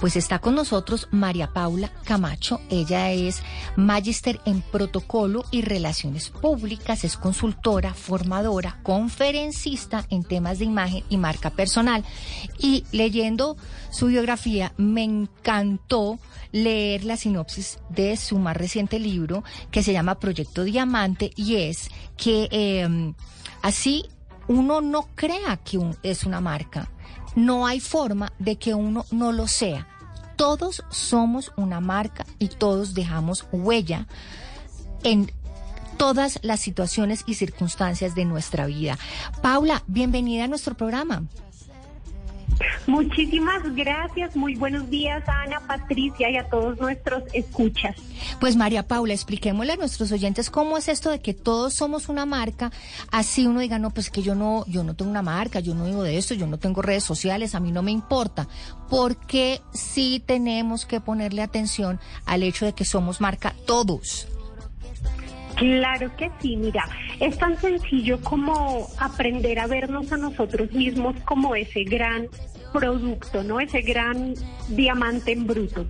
Pues está con nosotros María Paula Camacho. Ella es magíster en protocolo y relaciones públicas, es consultora, formadora, conferencista en temas de imagen y marca personal. Y leyendo su biografía, me encantó leer la sinopsis de su más reciente libro que se llama Proyecto Diamante y es que em, así uno no crea que es una marca. No hay forma de que uno no lo sea. Todos somos una marca y todos dejamos huella en todas las situaciones y circunstancias de nuestra vida. Paula, bienvenida a nuestro programa. Muchísimas gracias, muy buenos días a Ana, Patricia y a todos nuestros escuchas. Pues María Paula, expliquémosle a nuestros oyentes cómo es esto de que todos somos una marca, así uno diga, no, pues que yo no, yo no tengo una marca, yo no digo de esto, yo no tengo redes sociales, a mí no me importa, porque sí tenemos que ponerle atención al hecho de que somos marca todos. Claro que sí, mira, es tan sencillo como aprender a vernos a nosotros mismos como ese gran producto, ¿no? Ese gran diamante en bruto.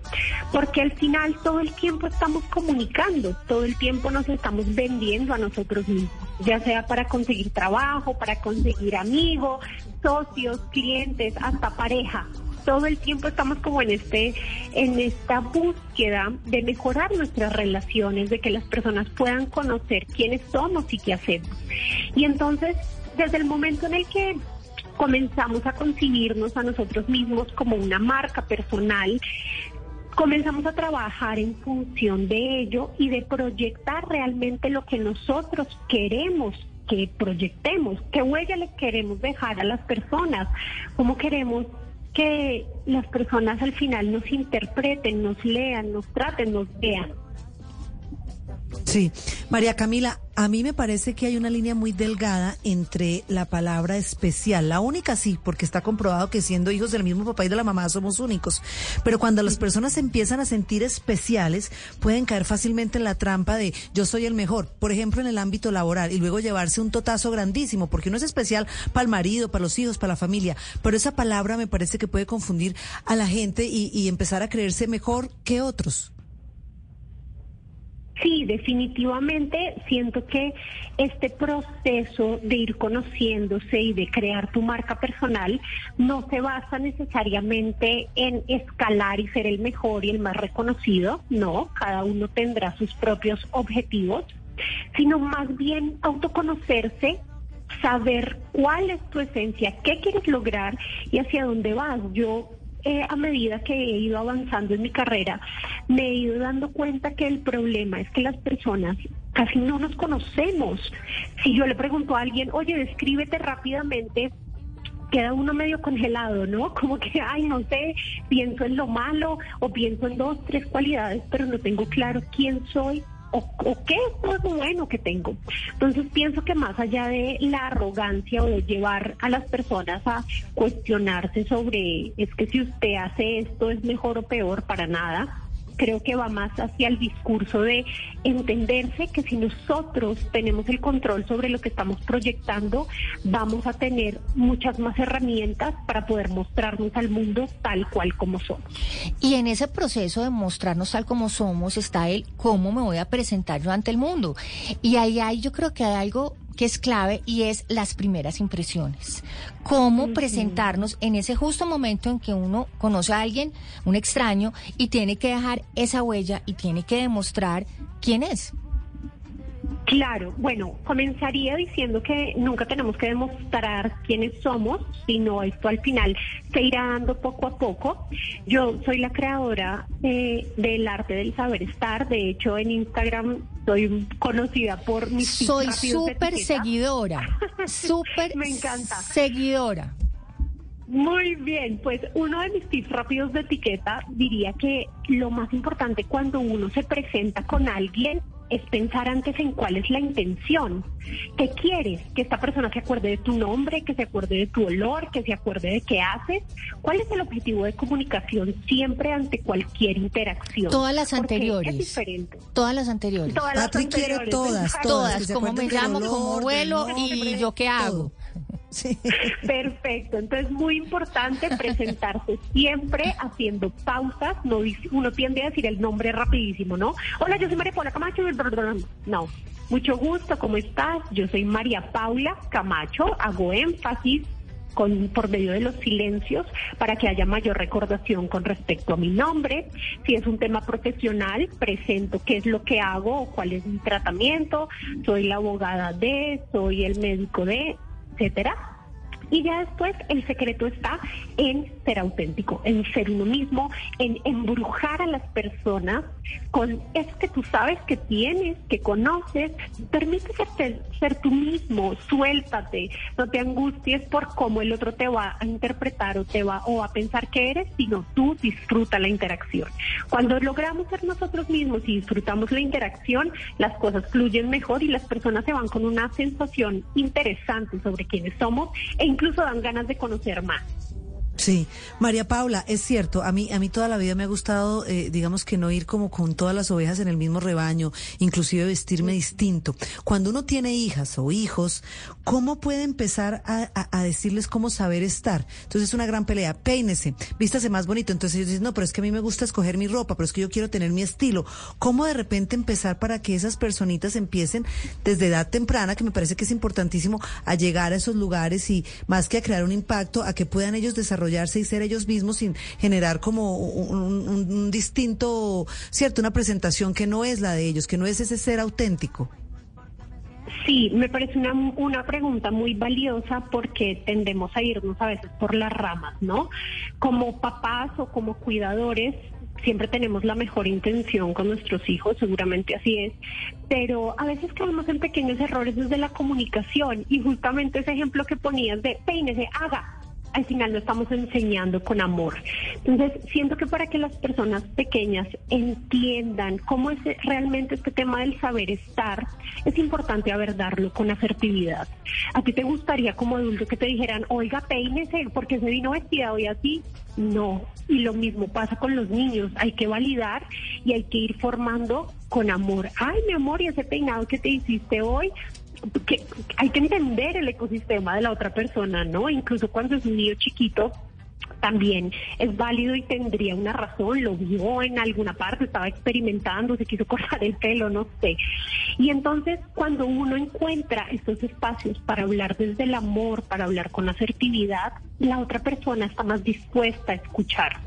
Porque al final todo el tiempo estamos comunicando, todo el tiempo nos estamos vendiendo a nosotros mismos, ya sea para conseguir trabajo, para conseguir amigos, socios, clientes, hasta pareja todo el tiempo estamos como en este en esta búsqueda de mejorar nuestras relaciones, de que las personas puedan conocer quiénes somos y qué hacemos. Y entonces, desde el momento en el que comenzamos a concebirnos a nosotros mismos como una marca personal, comenzamos a trabajar en función de ello y de proyectar realmente lo que nosotros queremos que proyectemos, qué huella le queremos dejar a las personas, cómo queremos que las personas al final nos interpreten, nos lean, nos traten, nos vean. Sí, María Camila, a mí me parece que hay una línea muy delgada entre la palabra especial, la única sí, porque está comprobado que siendo hijos del mismo papá y de la mamá somos únicos, pero cuando las personas empiezan a sentir especiales, pueden caer fácilmente en la trampa de yo soy el mejor, por ejemplo en el ámbito laboral, y luego llevarse un totazo grandísimo, porque uno es especial para el marido, para los hijos, para la familia, pero esa palabra me parece que puede confundir a la gente y, y empezar a creerse mejor que otros. Sí, definitivamente siento que este proceso de ir conociéndose y de crear tu marca personal no se basa necesariamente en escalar y ser el mejor y el más reconocido, no, cada uno tendrá sus propios objetivos, sino más bien autoconocerse, saber cuál es tu esencia, qué quieres lograr y hacia dónde vas. Yo eh, a medida que he ido avanzando en mi carrera, me he ido dando cuenta que el problema es que las personas casi no nos conocemos. Si yo le pregunto a alguien, oye, descríbete rápidamente, queda uno medio congelado, ¿no? Como que, ay, no sé, pienso en lo malo o pienso en dos, tres cualidades, pero no tengo claro quién soy o, qué es lo bueno que tengo. Entonces pienso que más allá de la arrogancia o de llevar a las personas a cuestionarse sobre es que si usted hace esto es mejor o peor, para nada creo que va más hacia el discurso de entenderse que si nosotros tenemos el control sobre lo que estamos proyectando, vamos a tener muchas más herramientas para poder mostrarnos al mundo tal cual como somos. Y en ese proceso de mostrarnos tal como somos está el cómo me voy a presentar yo ante el mundo. Y ahí hay, yo creo que hay algo que es clave y es las primeras impresiones. Cómo presentarnos en ese justo momento en que uno conoce a alguien, un extraño, y tiene que dejar esa huella y tiene que demostrar quién es. Claro, bueno, comenzaría diciendo que nunca tenemos que demostrar quiénes somos, sino esto al final se irá dando poco a poco. Yo soy la creadora del arte del saber estar, de hecho en Instagram soy conocida por mis Soy súper seguidora, súper Me encanta. seguidora. Muy bien, pues uno de mis tips rápidos de etiqueta diría que lo más importante cuando uno se presenta con alguien es pensar antes en cuál es la intención. ¿Qué quieres? Que esta persona se acuerde de tu nombre, que se acuerde de tu olor, que se acuerde de qué haces. ¿Cuál es el objetivo de comunicación siempre ante cualquier interacción? Todas las anteriores. Es diferente. Todas las anteriores. Todas las anteriores. todas, todas. Todas, cómo me llamo, cómo vuelo y yo qué hago. Perfecto. Entonces, muy importante presentarse siempre haciendo pausas. No, uno tiende a decir el nombre rapidísimo, ¿no? Hola, yo soy María Paula Camacho. No. Mucho gusto, ¿cómo estás? Yo soy María Paula Camacho. Hago énfasis con, por medio de los silencios para que haya mayor recordación con respecto a mi nombre. Si es un tema profesional, presento qué es lo que hago cuál es mi tratamiento. Soy la abogada de, soy el médico de, etcétera. Y ya después el secreto está en ser auténtico, en ser uno mismo, en embrujar a las personas con eso que tú sabes que tienes, que conoces. Permítete ser, ser tú mismo, suéltate, no te angusties por cómo el otro te va a interpretar o te va o a pensar que eres, sino tú disfruta la interacción. Cuando logramos ser nosotros mismos y disfrutamos la interacción, las cosas fluyen mejor y las personas se van con una sensación interesante sobre quiénes somos e incluso dan ganas de conocer más. Sí, María Paula, es cierto, a mí, a mí toda la vida me ha gustado, eh, digamos que no ir como con todas las ovejas en el mismo rebaño, inclusive vestirme distinto. Cuando uno tiene hijas o hijos, ¿cómo puede empezar a, a, decirles cómo saber estar? Entonces es una gran pelea, peínese, vístase más bonito. Entonces ellos dicen, no, pero es que a mí me gusta escoger mi ropa, pero es que yo quiero tener mi estilo. ¿Cómo de repente empezar para que esas personitas empiecen desde edad temprana, que me parece que es importantísimo, a llegar a esos lugares y más que a crear un impacto, a que puedan ellos desarrollar y ser ellos mismos sin generar como un, distinto, cierto, una presentación que no es la de ellos, que no es ese ser auténtico. Sí, me parece una, una pregunta muy valiosa porque tendemos a irnos a veces por las ramas, ¿no? Como papás o como cuidadores, siempre tenemos la mejor intención con nuestros hijos, seguramente así es, pero a veces caemos en pequeños errores desde la comunicación y justamente ese ejemplo que ponías de peínese, haga, al final lo estamos enseñando con amor. Entonces, siento que para que las personas pequeñas entiendan cómo es realmente este tema del saber estar, es importante abordarlo con asertividad. ¿A ti te gustaría como adulto que te dijeran, oiga, peínese porque se vino vestida hoy así? No. Y lo mismo pasa con los niños. Hay que validar y hay que ir formando con amor. Ay, mi amor, y ese peinado que te hiciste hoy, que hay que entender el ecosistema de la otra persona, ¿no? Incluso cuando es un niño chiquito, también es válido y tendría una razón, lo vio en alguna parte, estaba experimentando, se quiso cortar el pelo, no sé. Y entonces cuando uno encuentra estos espacios para hablar desde el amor, para hablar con asertividad, la otra persona está más dispuesta a escuchar.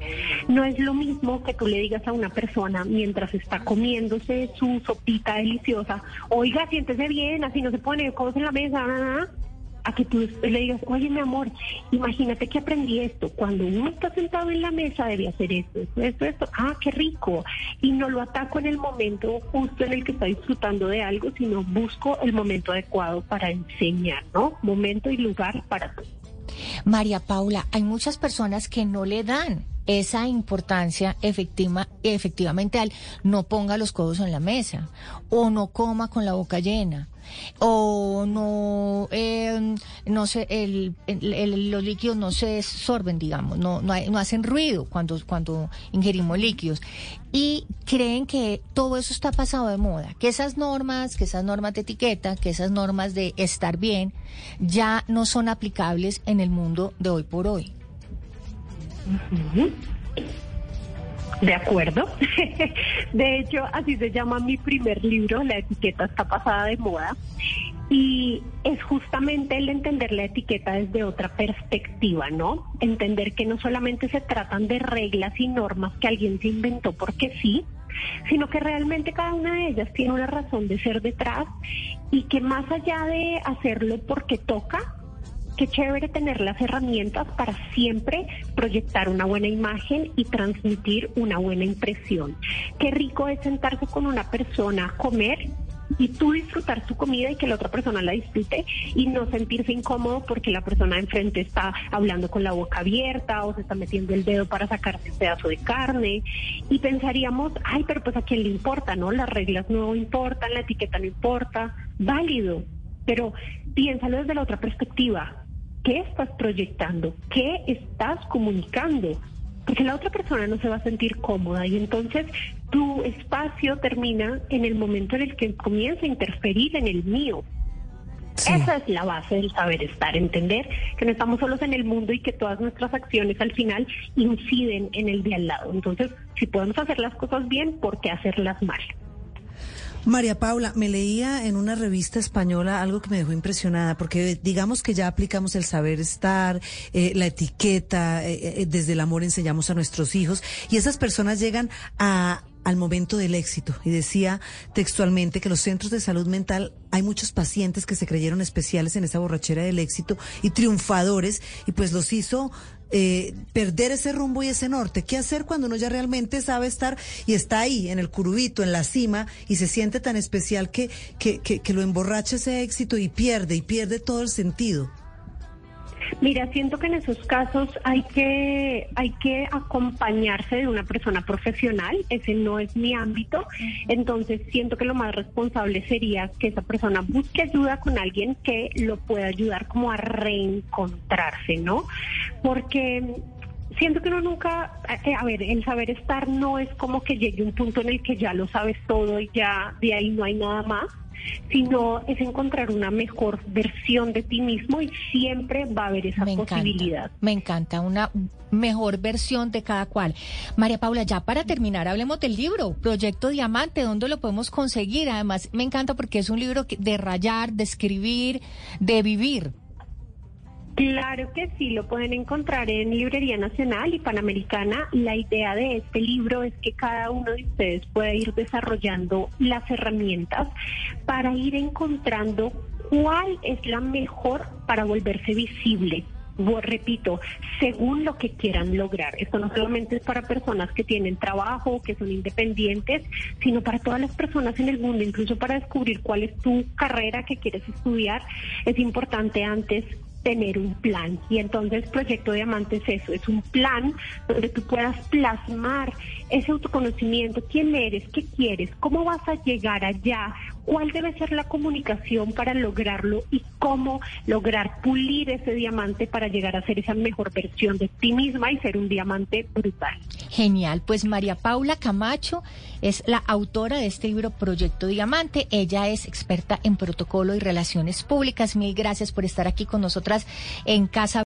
No es lo mismo que tú le digas a una persona mientras está comiéndose su sopita deliciosa, oiga, siéntese bien, así no se pone cosas en la mesa, a que tú le digas, oye mi amor, imagínate que aprendí esto, cuando uno está sentado en la mesa debe hacer esto, esto, esto, esto, ah, qué rico, y no lo ataco en el momento justo en el que está disfrutando de algo, sino busco el momento adecuado para enseñar, ¿no? Momento y lugar para todo. María Paula, hay muchas personas que no le dan esa importancia efectiva, efectivamente al no ponga los codos en la mesa o no coma con la boca llena o no eh, no sé el, los líquidos no se sorben digamos no no, no hacen ruido cuando cuando ingerimos líquidos. Y creen que todo eso está pasado de moda que esas normas que esas normas de etiqueta que esas normas de estar bien ya no son aplicables en el mundo de hoy por hoy de acuerdo. De hecho, así se llama mi primer libro, La etiqueta está pasada de moda. Y es justamente el entender la etiqueta desde otra perspectiva, ¿no? Entender que no solamente se tratan de reglas y normas que alguien se inventó porque sí, sino que realmente cada una de ellas tiene una razón de ser detrás y que más allá de hacerlo porque toca, qué chévere tener las herramientas para siempre proyectar una buena imagen y transmitir una buena impresión. Qué rico es sentarse con una persona a comer y tú disfrutar su comida y que la otra persona la disfrute y no sentirse incómodo porque la persona enfrente está hablando con la boca abierta o se está metiendo el dedo para sacarse un pedazo de carne y pensaríamos, ay, pero pues a quién le importa, ¿no? Las reglas no importan, la etiqueta no importa, válido, pero piénsalo desde la otra perspectiva. ¿Qué estás proyectando? ¿Qué estás comunicando? Porque la otra persona no se va a sentir cómoda y entonces tu espacio termina en el momento en el que comienza a interferir en el mío. Esa es la base del saber estar, entender que no estamos solos en el mundo y que todas nuestras acciones al final inciden en el de al lado. Entonces, si podemos hacer las cosas bien, ¿por qué hacerlas mal? María Paula, me leía en una revista española algo que me dejó impresionada, porque digamos que ya aplicamos el saber estar, eh, la etiqueta, eh, eh, desde el amor enseñamos a nuestros hijos, y esas personas llegan a, al momento del éxito. Y decía textualmente que los centros de salud mental hay muchos pacientes que se creyeron especiales en esa borrachera del éxito y triunfadores, y pues los hizo eh, perder ese rumbo y ese norte. ¿Qué hacer cuando uno ya realmente sabe estar y está ahí, en el curubito, en la cima, y se siente tan especial que, que, que, que lo emborracha ese éxito y pierde, y pierde todo el sentido? Mira, siento que en esos casos hay que hay que acompañarse de una persona profesional, ese no es mi ámbito, entonces siento que lo más responsable sería que esa persona busque ayuda con alguien que lo pueda ayudar como a reencontrarse, ¿no? Porque siento que uno nunca, eh, a ver, el saber estar no es como que llegue un punto en el que ya lo sabes todo y ya de ahí no hay nada más sino es encontrar una mejor versión de ti mismo y siempre va a haber esa posibilidad. me encanta, una mejor versión de cada cual. María Paula, ya para terminar, hablemos del libro, Proyecto Diamante, ¿dónde lo podemos conseguir? Además, me encanta porque es un libro de rayar, de escribir, de vivir. Claro que sí, lo pueden encontrar en Librería Nacional y Panamericana. La idea de este libro es que cada uno de ustedes pueda ir desarrollando las herramientas para ir encontrando cuál es la mejor para volverse visible. repito, según lo que quieran lograr. Esto no solamente es para personas que tienen trabajo, que son independientes, sino para todas las personas en el mundo, incluso para descubrir cuál es tu carrera que quieres estudiar. Es importante antes tener un plan. Y entonces Proyecto Diamante es eso, es un plan donde tú puedas plasmar ese autoconocimiento, quién eres, qué quieres, cómo vas a llegar allá, cuál debe ser la comunicación para lograrlo y cómo lograr pulir ese diamante para llegar a ser esa mejor versión de ti misma y ser un diamante brutal. Genial, pues María Paula Camacho es la autora de este libro Proyecto Diamante. Ella es experta en protocolo y relaciones públicas. Mil gracias por estar aquí con nosotras en Casa